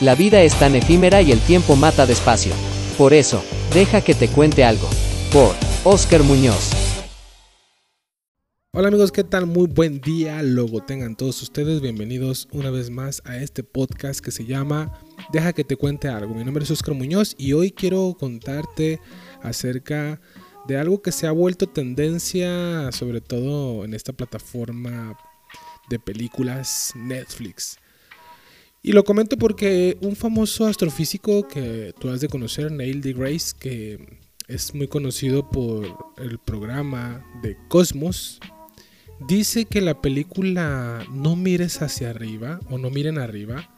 La vida es tan efímera y el tiempo mata despacio. Por eso, deja que te cuente algo. Por Oscar Muñoz. Hola amigos, ¿qué tal? Muy buen día, luego tengan todos ustedes bienvenidos una vez más a este podcast que se llama Deja que te cuente algo. Mi nombre es Oscar Muñoz y hoy quiero contarte acerca de algo que se ha vuelto tendencia, sobre todo en esta plataforma de películas Netflix. Y lo comento porque un famoso astrofísico que tú has de conocer, Neil deGrasse, que es muy conocido por el programa de Cosmos, dice que la película No mires hacia arriba o No miren arriba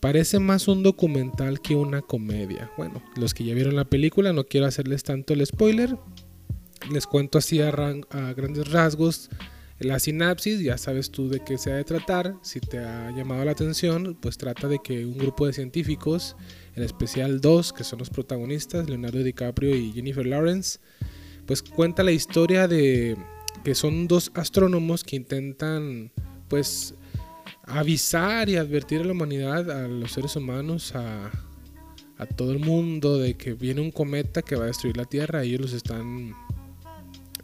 parece más un documental que una comedia. Bueno, los que ya vieron la película, no quiero hacerles tanto el spoiler, les cuento así a, a grandes rasgos la sinapsis, ya sabes tú de qué se ha de tratar. Si te ha llamado la atención, pues trata de que un grupo de científicos, en especial dos, que son los protagonistas, Leonardo DiCaprio y Jennifer Lawrence, pues cuenta la historia de que son dos astrónomos que intentan, pues, avisar y advertir a la humanidad, a los seres humanos, a, a todo el mundo, de que viene un cometa que va a destruir la Tierra. Ellos los están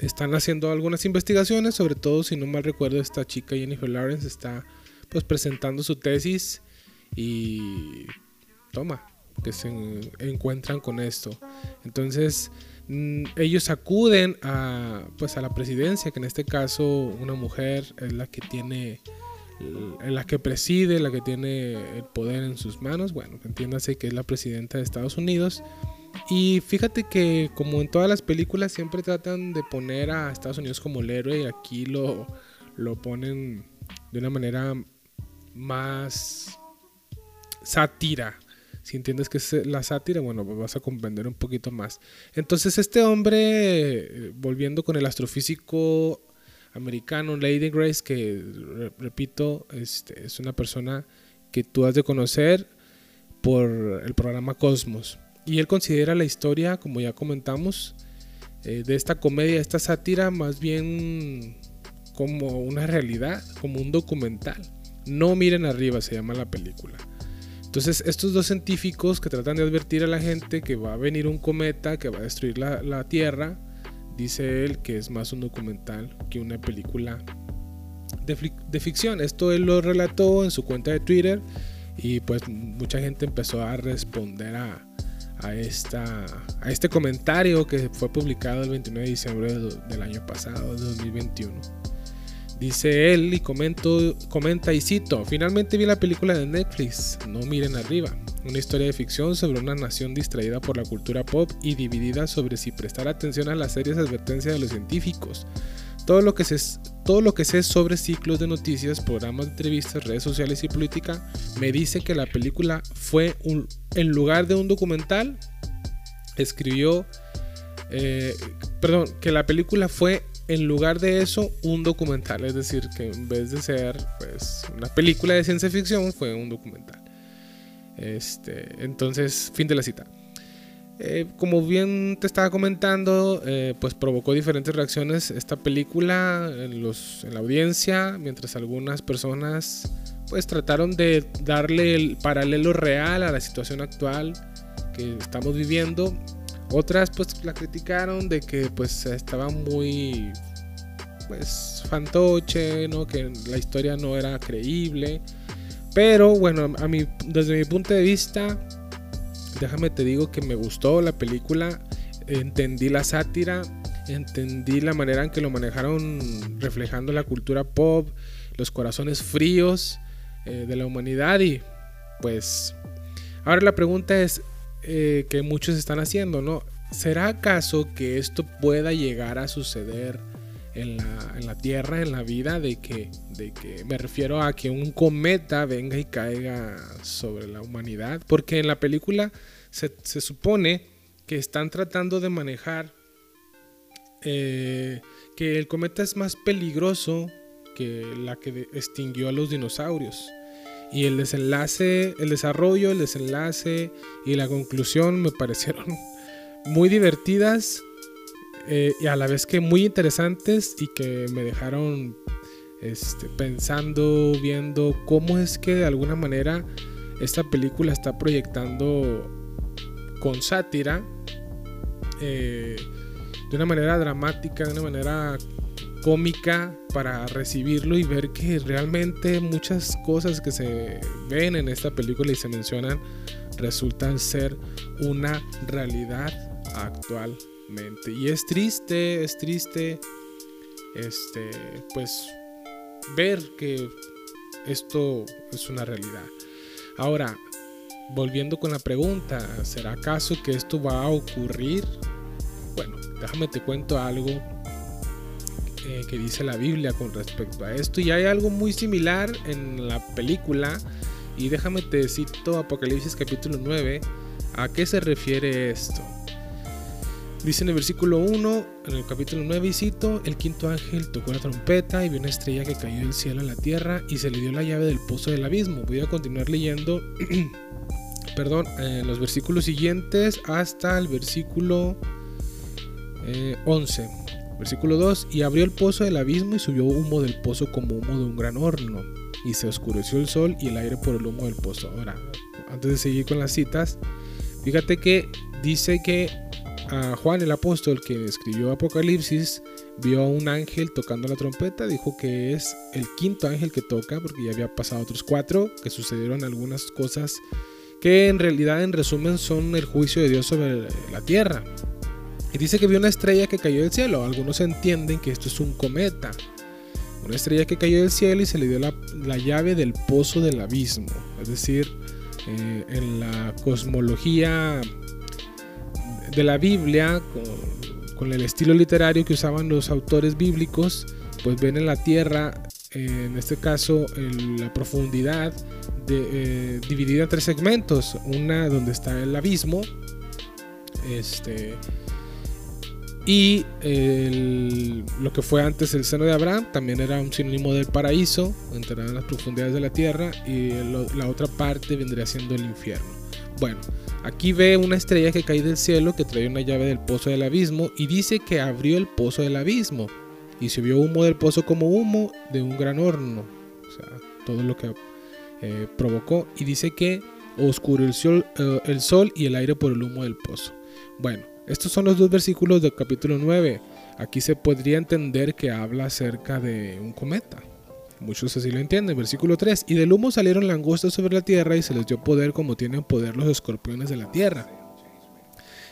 están haciendo algunas investigaciones, sobre todo si no mal recuerdo esta chica Jennifer Lawrence está pues presentando su tesis y toma, que se encuentran con esto. Entonces mm, ellos acuden a pues a la presidencia, que en este caso una mujer es la que tiene la que preside, la que tiene el poder en sus manos, bueno, entiéndase que es la presidenta de Estados Unidos y fíjate que como en todas las películas siempre tratan de poner a Estados Unidos como el héroe y aquí lo, lo ponen de una manera más sátira. Si entiendes que es la sátira, bueno, pues vas a comprender un poquito más. Entonces este hombre, volviendo con el astrofísico americano, Lady Grace, que repito, este, es una persona que tú has de conocer por el programa Cosmos. Y él considera la historia, como ya comentamos, eh, de esta comedia, esta sátira, más bien como una realidad, como un documental. No miren arriba, se llama la película. Entonces, estos dos científicos que tratan de advertir a la gente que va a venir un cometa que va a destruir la, Tierra, dice él que es más un documental que una película de, de, ficción. Esto él lo relató en su cuenta de Twitter y pues mucha gente empezó a responder a, a, esta, a este comentario que fue publicado el 29 de diciembre del año pasado, de 2021. Dice él y comento, comenta y cito, finalmente vi la película de Netflix, No miren arriba, una historia de ficción sobre una nación distraída por la cultura pop y dividida sobre si prestar atención a las serias advertencias de los científicos. Todo lo, que sé, todo lo que sé sobre ciclos de noticias, programas de entrevistas, redes sociales y política me dice que la película fue un, en lugar de un documental, escribió, eh, perdón, que la película fue en lugar de eso un documental, es decir, que en vez de ser pues una película de ciencia ficción fue un documental. Este, entonces, fin de la cita. Eh, como bien te estaba comentando, eh, pues provocó diferentes reacciones esta película en, la audiencia, mientras algunas personas pues trataron de darle el paralelo real a la situación actual que estamos viviendo. Otras pues la criticaron de que pues estaba muy pues fantoche, ¿no? que la historia no era creíble. Pero bueno, a mí, desde mi punto de vista, déjame te digo que me gustó la película, entendí la sátira, entendí la manera en que lo manejaron reflejando la cultura pop, los corazones fríos eh, de la humanidad y pues ahora la pregunta es eh, que muchos están haciendo, ¿no? ¿Será acaso que esto pueda llegar a suceder en la, Tierra, en la vida, de que, de que me refiero a que un cometa venga y caiga sobre la humanidad? Porque en la película se, supone que están tratando de manejar eh, que el cometa es más peligroso que la que extinguió a los dinosaurios. Y el desenlace, el desarrollo, el desenlace y la conclusión me parecieron muy divertidas eh, y a la vez que muy interesantes y que me dejaron este, pensando, viendo cómo es que de alguna manera esta película está proyectando con sátira, eh, de una manera dramática, de una manera cómica para recibirlo y ver que realmente muchas cosas que se ven en esta película y se mencionan resultan ser una realidad Y es triste, es triste, este, pues ver que esto es una realidad. Ahora, volviendo con la pregunta, ¿será acaso que esto va a ocurrir? Bueno, déjame te cuento algo eh, que dice la Biblia con respecto a esto. Y hay algo muy similar en la película. Y déjame te cito Apocalipsis capítulo 9. ¿A qué se refiere esto? Dice en el versículo 1, en el capítulo 9, y cito, el quinto ángel tocó la trompeta y vio una estrella que cayó del cielo a la tierra y se le dio la llave del pozo del abismo. Voy a continuar leyendo, perdón, en los versículos siguientes hasta el versículo 11. Eh, versículo 2, y abrió el pozo del abismo y subió humo del pozo como humo de un gran horno, y se oscureció el sol y el aire por el humo del pozo. Ahora, antes de seguir con las citas, fíjate que dice que Juan el apóstol que escribió Apocalipsis vio a un ángel tocando la trompeta, dijo que es el quinto ángel que toca, porque ya había pasado otros cuatro, que sucedieron algunas cosas que en realidad en resumen son el juicio de Dios sobre la tierra. Y dice que vio una estrella que cayó del cielo, algunos entienden que esto es un cometa, una estrella que cayó del cielo y se le dio la, llave del pozo del abismo, es decir, eh, en la cosmología de la Biblia, con, el estilo literario que usaban los autores bíblicos, pues ven en la tierra, en este caso, la profundidad eh, dividida en tres segmentos. Una donde está el abismo, este, y lo que fue antes el seno de Abraham también era un sinónimo del paraíso, enterrado en las profundidades de la tierra, y la otra parte vendría siendo el infierno. Bueno, Aquí ve una estrella que cae del cielo que trae una llave del pozo del abismo y dice que abrió el pozo del abismo y vio humo del pozo como humo de un gran horno. O sea, todo lo que eh, provocó y dice que oscureció eh, el sol y el aire por el humo del pozo. Bueno, estos son los dos versículos del capítulo 9. Aquí se podría entender que habla acerca de un cometa. Muchos así lo entienden. Versículo 3. Y del humo salieron langostas sobre la tierra y se les dio poder como tienen poder los escorpiones de la tierra.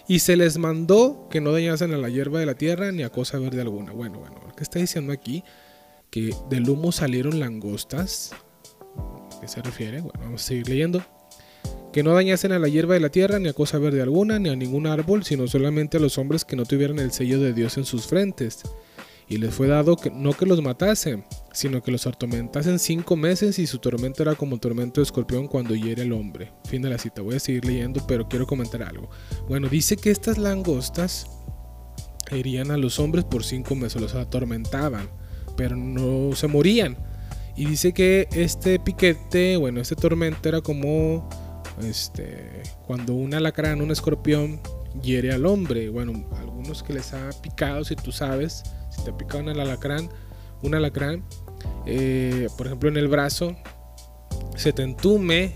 Y se les mandó que no dañasen a la hierba de la tierra ni a cosa verde alguna. Bueno, bueno, lo que está diciendo aquí, que del humo salieron langostas. ¿A qué se refiere? Bueno, vamos a seguir leyendo. Que no dañasen a la hierba de la tierra ni a cosa verde alguna, ni a ningún árbol, sino solamente a los hombres que no tuvieran el sello de Dios en sus frentes y les fue dado que, no que los matasen, sino que los atormentasen cinco meses y su tormento era como tormento de escorpión cuando hiere el hombre. Fin de la cita, voy a seguir leyendo, pero quiero comentar algo. Bueno, dice que estas langostas herían a los hombres por cinco meses, los atormentaban, pero no se morían. Y dice que este piquete, bueno, este tormento era como este, cuando un alacrán, un escorpión, hiere al hombre. Bueno, algunos que les ha picado, si tú sabes, si te pica un alacrán, un alacrán, eh, por ejemplo en el brazo, se te entume,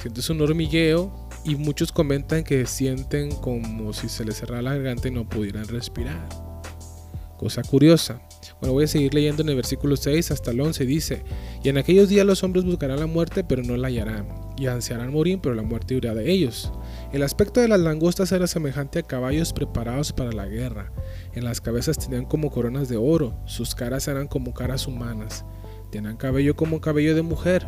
sientes un hormigueo y muchos comentan que sienten como si se les cerrara la garganta y no pudieran respirar. Cosa curiosa. Bueno, voy a seguir leyendo en el versículo 6 hasta el 11. Dice, y en aquellos días los hombres buscarán la muerte, pero no la hallarán, y ansiarán morir, pero la muerte irá de ellos. El aspecto de las langostas era semejante a caballos preparados para la guerra. En las cabezas tenían como coronas de oro, sus caras eran como caras humanas. Tenían cabello como cabello de mujer,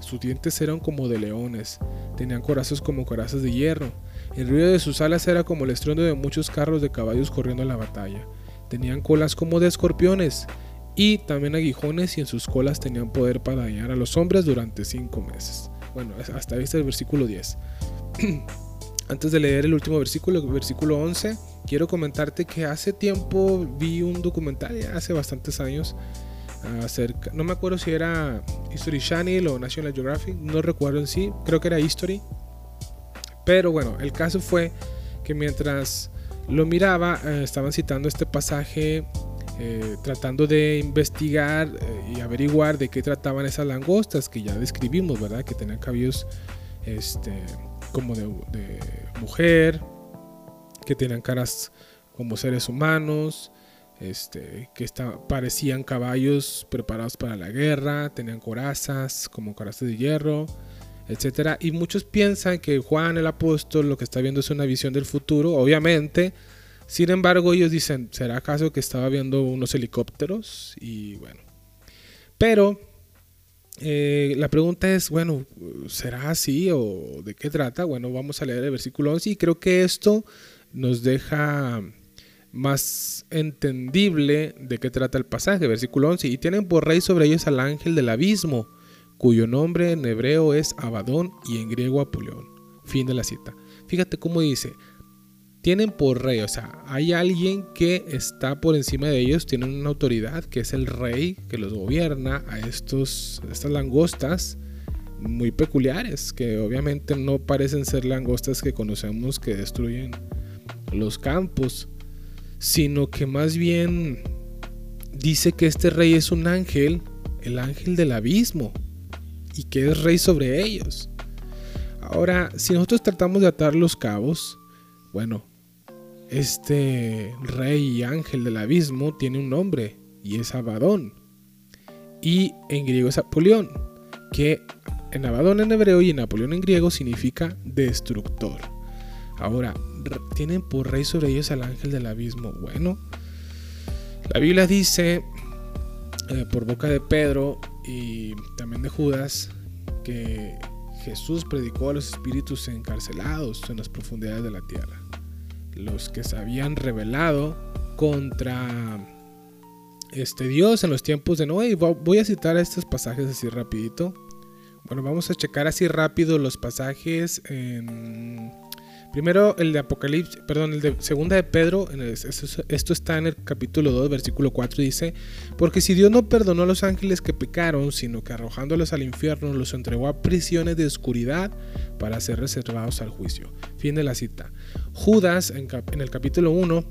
sus dientes eran como de leones, tenían corazas como corazas de hierro. El ruido de sus alas era como el estruendo de muchos carros de caballos corriendo a la batalla. Tenían colas como de escorpiones y también aguijones y en sus colas tenían poder para dañar a los hombres durante cinco meses. Bueno, hasta ahí está el versículo 10. Antes de leer el último versículo, versículo 11, quiero comentarte que hace tiempo vi un documental, hace bastantes años, acerca, no me acuerdo si era History Channel o National Geographic, no recuerdo en sí, creo que era History. Pero bueno, el caso fue que mientras lo miraba, eh, estaban citando este pasaje eh, tratando de investigar eh, y averiguar de qué trataban esas langostas que ya describimos, ¿verdad? Que tenían cabellos este, como de, mujer, que tenían caras como seres humanos, este, que parecían caballos preparados para la guerra, tenían corazas como corazas de hierro, etc. Y muchos piensan que Juan el apóstol lo que está viendo es una visión del futuro, obviamente. Sin embargo, ellos dicen, ¿será acaso que estaba viendo unos helicópteros? Y bueno. Pero eh, la pregunta es, bueno, ¿será así o de qué trata? Bueno, vamos a leer el versículo 11 y creo que esto nos deja más entendible de qué trata el pasaje, versículo 11. Y tienen por rey sobre ellos al ángel del abismo, cuyo nombre en hebreo es Abadón y en griego Apolión. Fin de la cita. Fíjate cómo dice, tienen por rey, o sea, hay alguien que está por encima de ellos, tienen una autoridad que es el rey que los gobierna a estos, estas langostas muy peculiares, que obviamente no parecen ser langostas que conocemos que destruyen los campos, sino que más bien dice que este rey es un ángel, el ángel del abismo, y que es rey sobre ellos. Ahora, si nosotros tratamos de atar los cabos, bueno, este rey y ángel del abismo tiene un nombre y es Abadón. Y en griego es Apolión, que en Abadón en hebreo y en Apolión en griego significa destructor. Ahora, tienen por rey sobre ellos al ángel del abismo. Bueno, la Biblia dice eh, por boca de Pedro y también de Judas que Jesús predicó a los espíritus encarcelados en las profundidades de la tierra los que se habían rebelado contra este Dios en los tiempos de Noé. voy a citar estos pasajes así rapidito. Bueno, vamos a checar así rápido los pasajes en Primero el de Apocalipsis, perdón, el de Segunda de Pedro, esto está en el capítulo 2, versículo 4, dice, porque si Dios no perdonó a los ángeles que pecaron, sino que arrojándolos al infierno los entregó a prisiones de oscuridad para ser reservados al juicio. Fin de la cita. Judas en, el capítulo 1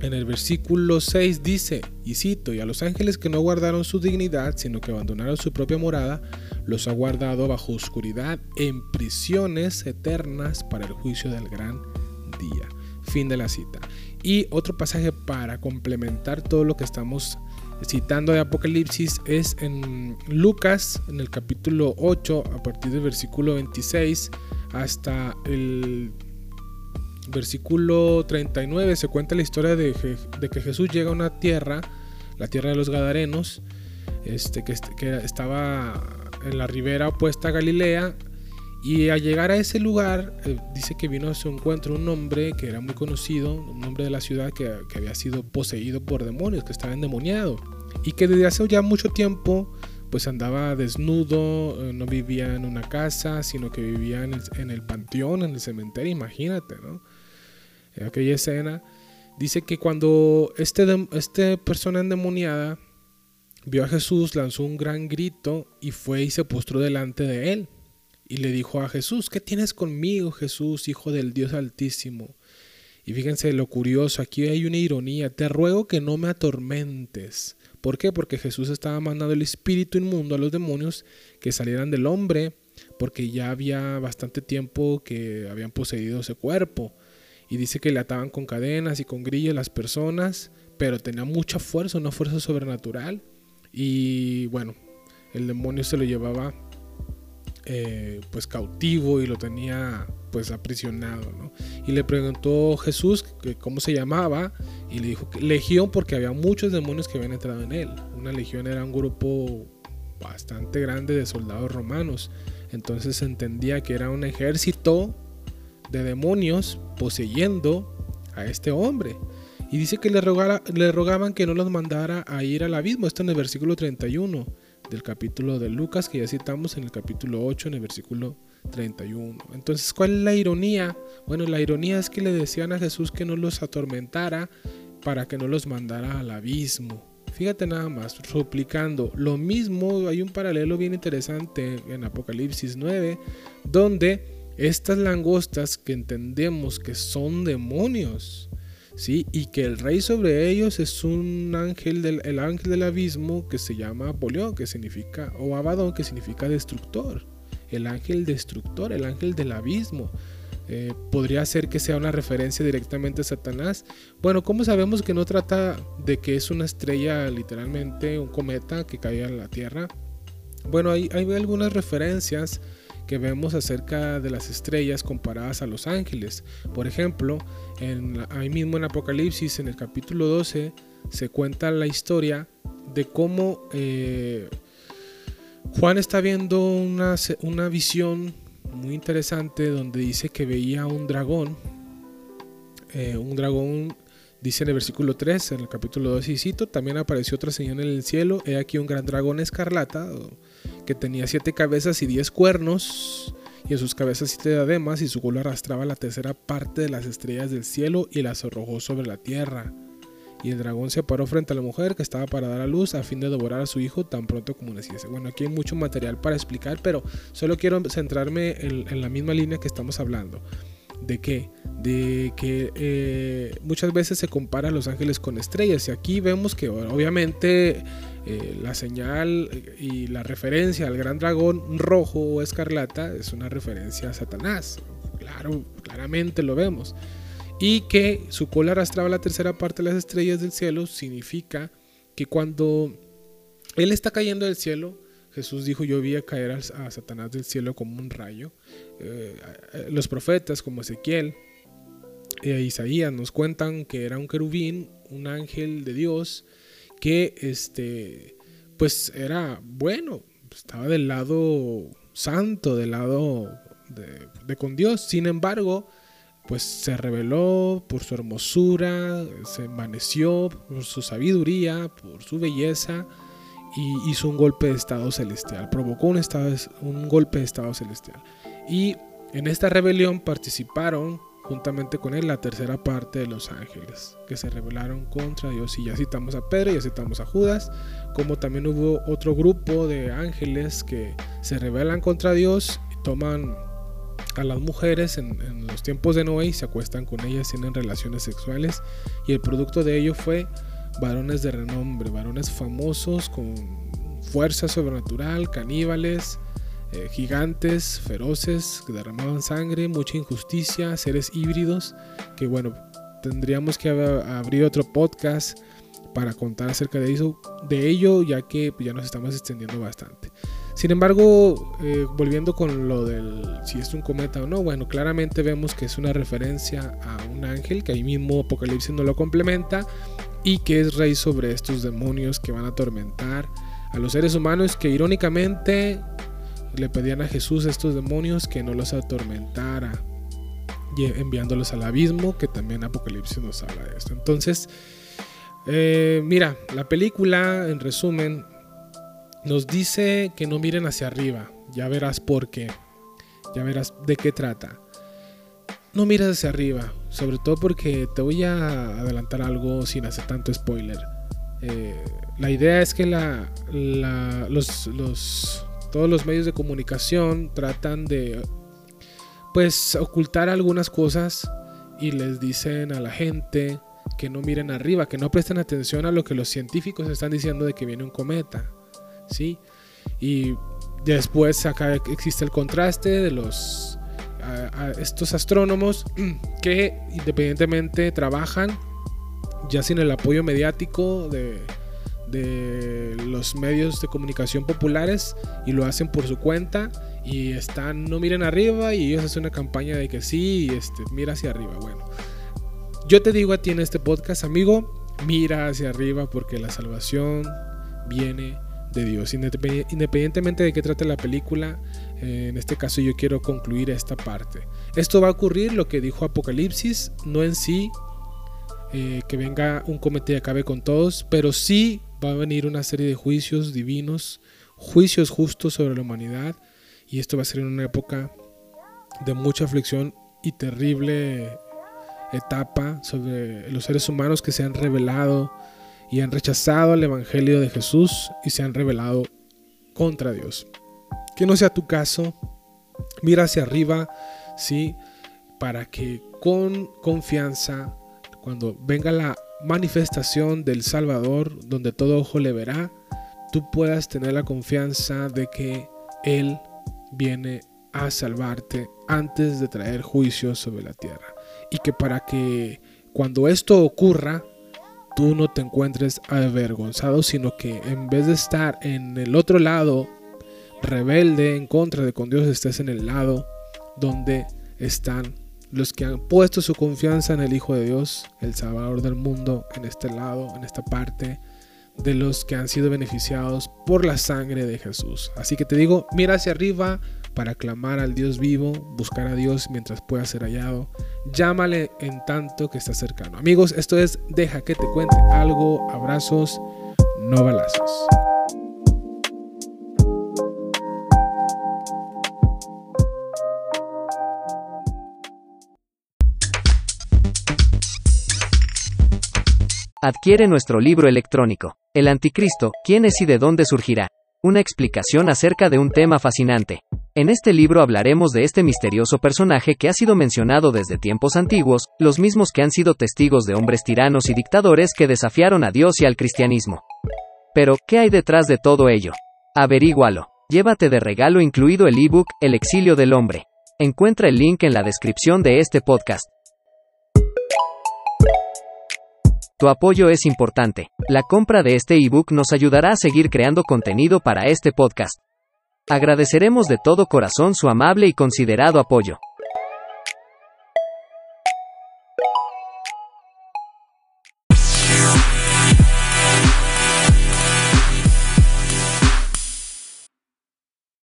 en el versículo 6 dice, y cito, y a los ángeles que no guardaron su dignidad, sino que abandonaron su propia morada, los ha guardado bajo oscuridad en prisiones eternas para el juicio del gran día. Fin de la cita. Y otro pasaje para complementar todo lo que estamos citando de Apocalipsis es en Lucas, en el capítulo 8, a partir del versículo 26 hasta el versículo 39 se cuenta la historia de, que Jesús llega a una tierra, la tierra de los Gadarenos, este, que, estaba en la ribera opuesta a Galilea. Y al llegar a ese lugar, eh, dice que vino a su encuentro un hombre que era muy conocido, un hombre de la ciudad que, había sido poseído por demonios, que estaba endemoniado. Y que desde hace ya mucho tiempo pues andaba desnudo, eh, no vivía en una casa, sino que vivía en el, panteón, en el cementerio, imagínate, ¿no? en aquella escena, dice que cuando este, este persona endemoniada vio a Jesús, lanzó un gran grito y fue y se postró delante de él. Y le dijo a Jesús, ¿qué tienes conmigo, Jesús, Hijo del Dios Altísimo? Y fíjense lo curioso, aquí hay una ironía, te ruego que no me atormentes. ¿Por qué? Porque Jesús estaba mandando el espíritu inmundo a los demonios que salieran del hombre, porque ya había bastante tiempo que habían poseído ese cuerpo y dice que le ataban con cadenas y con grillas las personas, pero tenía mucha fuerza, una fuerza sobrenatural. Y bueno, el demonio se lo llevaba eh, pues cautivo y lo tenía pues aprisionado. ¿no? Y le preguntó Jesús que cómo se llamaba y le dijo que legión porque había muchos demonios que habían entrado en él. Una legión era un grupo bastante grande de soldados romanos. Entonces entendía que era un ejército de demonios poseyendo a este hombre. Y dice que le, le rogaban que no los mandara a ir al abismo. Esto en el versículo 31 del capítulo de Lucas, que ya citamos en el capítulo 8, en el versículo 31. Entonces, ¿cuál es la ironía? Bueno, la ironía es que le decían a Jesús que no los atormentara para que no los mandara al abismo. Fíjate nada más, suplicando. Lo mismo, hay un paralelo bien interesante en Apocalipsis 9, donde estas langostas que entendemos que son demonios, ¿sí? Y que el rey sobre ellos es un ángel del el ángel del abismo que se llama Apolión, que significa, o Abadón, que significa destructor. El ángel destructor, el ángel del abismo. Eh, podría ser que sea una referencia directamente a Satanás. Bueno, ¿cómo sabemos que no trata de que es una estrella, literalmente un cometa que cae en la Tierra? Bueno, hay, hay algunas referencias que vemos acerca de las estrellas comparadas a los ángeles. Por ejemplo, en, ahí mismo en Apocalipsis, en el capítulo 12, se cuenta la historia de cómo eh, Juan está viendo una, una visión muy interesante donde dice que veía un dragón, eh, un dragón Dice en el versículo 3, en el capítulo 2, y cito, también apareció otra señal en el cielo, he aquí un gran dragón escarlata, que tenía siete cabezas y diez cuernos, y en sus cabezas siete diademas, y su cola arrastraba la tercera parte de las estrellas del cielo y las arrojó sobre la tierra. Y el dragón se paró frente a la mujer que estaba para dar a luz a fin de devorar a su hijo tan pronto como naciese. Bueno, aquí hay mucho material para explicar, pero solo quiero centrarme en la misma línea que estamos hablando. ¿De qué? De que eh, muchas veces se compara a los ángeles con estrellas y aquí vemos que obviamente eh, la señal y la referencia al gran dragón rojo o escarlata es una referencia a Satanás. Claro, claramente lo vemos. Y que su cola arrastraba la tercera parte de las estrellas del cielo significa que cuando él está cayendo del cielo, Jesús dijo, yo vi a caer a Satanás del cielo como un rayo. Eh, los profetas como Ezequiel e Isaías nos cuentan que era un querubín, un ángel de Dios, que este, pues era bueno, estaba del lado santo, del lado de, con Dios. Sin embargo, pues se reveló por su hermosura, se envaneció por su sabiduría, por su belleza y hizo un golpe de estado celestial, provocó un, estado, un golpe de estado celestial. Y en esta rebelión participaron juntamente con él la tercera parte de los ángeles que se rebelaron contra Dios. Y ya citamos a Pedro, ya citamos a Judas, como también hubo otro grupo de ángeles que se rebelan contra Dios y toman a las mujeres en, en los tiempos de Noé y se acuestan con ellas, tienen relaciones sexuales y el producto de ello fue varones de renombre, varones famosos con fuerza sobrenatural, caníbales, eh, gigantes, feroces, que derramaban sangre, mucha injusticia, seres híbridos, que bueno, tendríamos que abrir otro podcast para contar acerca de eso, de ello, ya que ya nos estamos extendiendo bastante. Sin embargo, eh, volviendo con lo del si es un cometa o no, bueno, claramente vemos que es una referencia a un ángel, que ahí mismo Apocalipsis no lo complementa, y que es rey sobre estos demonios que van a atormentar a los seres humanos que irónicamente le pedían a Jesús estos demonios que no los atormentara y enviándolos al abismo que también Apocalipsis nos habla de esto. Entonces eh, mira la película en resumen nos dice que no miren hacia arriba. Ya verás por qué. Ya verás de qué trata. No mires hacia arriba, sobre todo porque te voy a adelantar algo sin hacer tanto spoiler. Eh, la idea es que la, los, los, todos los medios de comunicación tratan de pues ocultar algunas cosas y les dicen a la gente que no miren arriba, que no presten atención a lo que los científicos están diciendo de que viene un cometa, ¿sí? Y después acá existe el contraste de los estos astrónomos que independientemente trabajan ya sin el apoyo mediático de, de los medios de comunicación populares y lo hacen por su cuenta y están no miren arriba y ellos hacen una campaña de que sí este mira hacia arriba bueno yo te digo a ti en este podcast amigo mira hacia arriba porque la salvación viene de Dios independientemente de qué trate la película en este caso yo quiero concluir esta parte. Esto va a ocurrir, lo que dijo Apocalipsis, no en sí eh, que venga un cometa y acabe con todos, pero sí va a venir una serie de juicios divinos, juicios justos sobre la humanidad, y esto va a ser en una época de mucha aflicción y terrible etapa sobre los seres humanos que se han revelado y han rechazado el Evangelio de Jesús y se han revelado contra Dios. Que no sea tu caso. Mira hacia arriba, ¿sí? Para que con confianza, cuando venga la manifestación del Salvador, donde todo ojo le verá, tú puedas tener la confianza de que Él viene a salvarte antes de traer juicio sobre la tierra. Y que para que cuando esto ocurra, tú no te encuentres avergonzado, sino que en vez de estar en el otro lado, rebelde en contra de con Dios, estés en el lado donde están los que han puesto su confianza en el Hijo de Dios, el Salvador del mundo, en este lado, en esta parte, de los que han sido beneficiados por la sangre de Jesús. Así que te digo, mira hacia arriba para clamar al Dios vivo, buscar a Dios mientras pueda ser hallado. Llámale en tanto que está cercano. Amigos, esto es Deja que te cuente algo. Abrazos, no balazos. Adquiere nuestro libro electrónico, El Anticristo, ¿quién es y de dónde surgirá? Una explicación acerca de un tema fascinante. En este libro hablaremos de este misterioso personaje que ha sido mencionado desde tiempos antiguos, los mismos que han sido testigos de hombres tiranos y dictadores que desafiaron a Dios y al cristianismo. Pero, ¿qué hay detrás de todo ello? Averígualo. Llévate de regalo incluido el ebook El exilio del hombre. Encuentra el link en la descripción de este podcast. Tu apoyo es importante. La compra de este ebook nos ayudará a seguir creando contenido para este podcast. Agradeceremos de todo corazón su amable y considerado apoyo.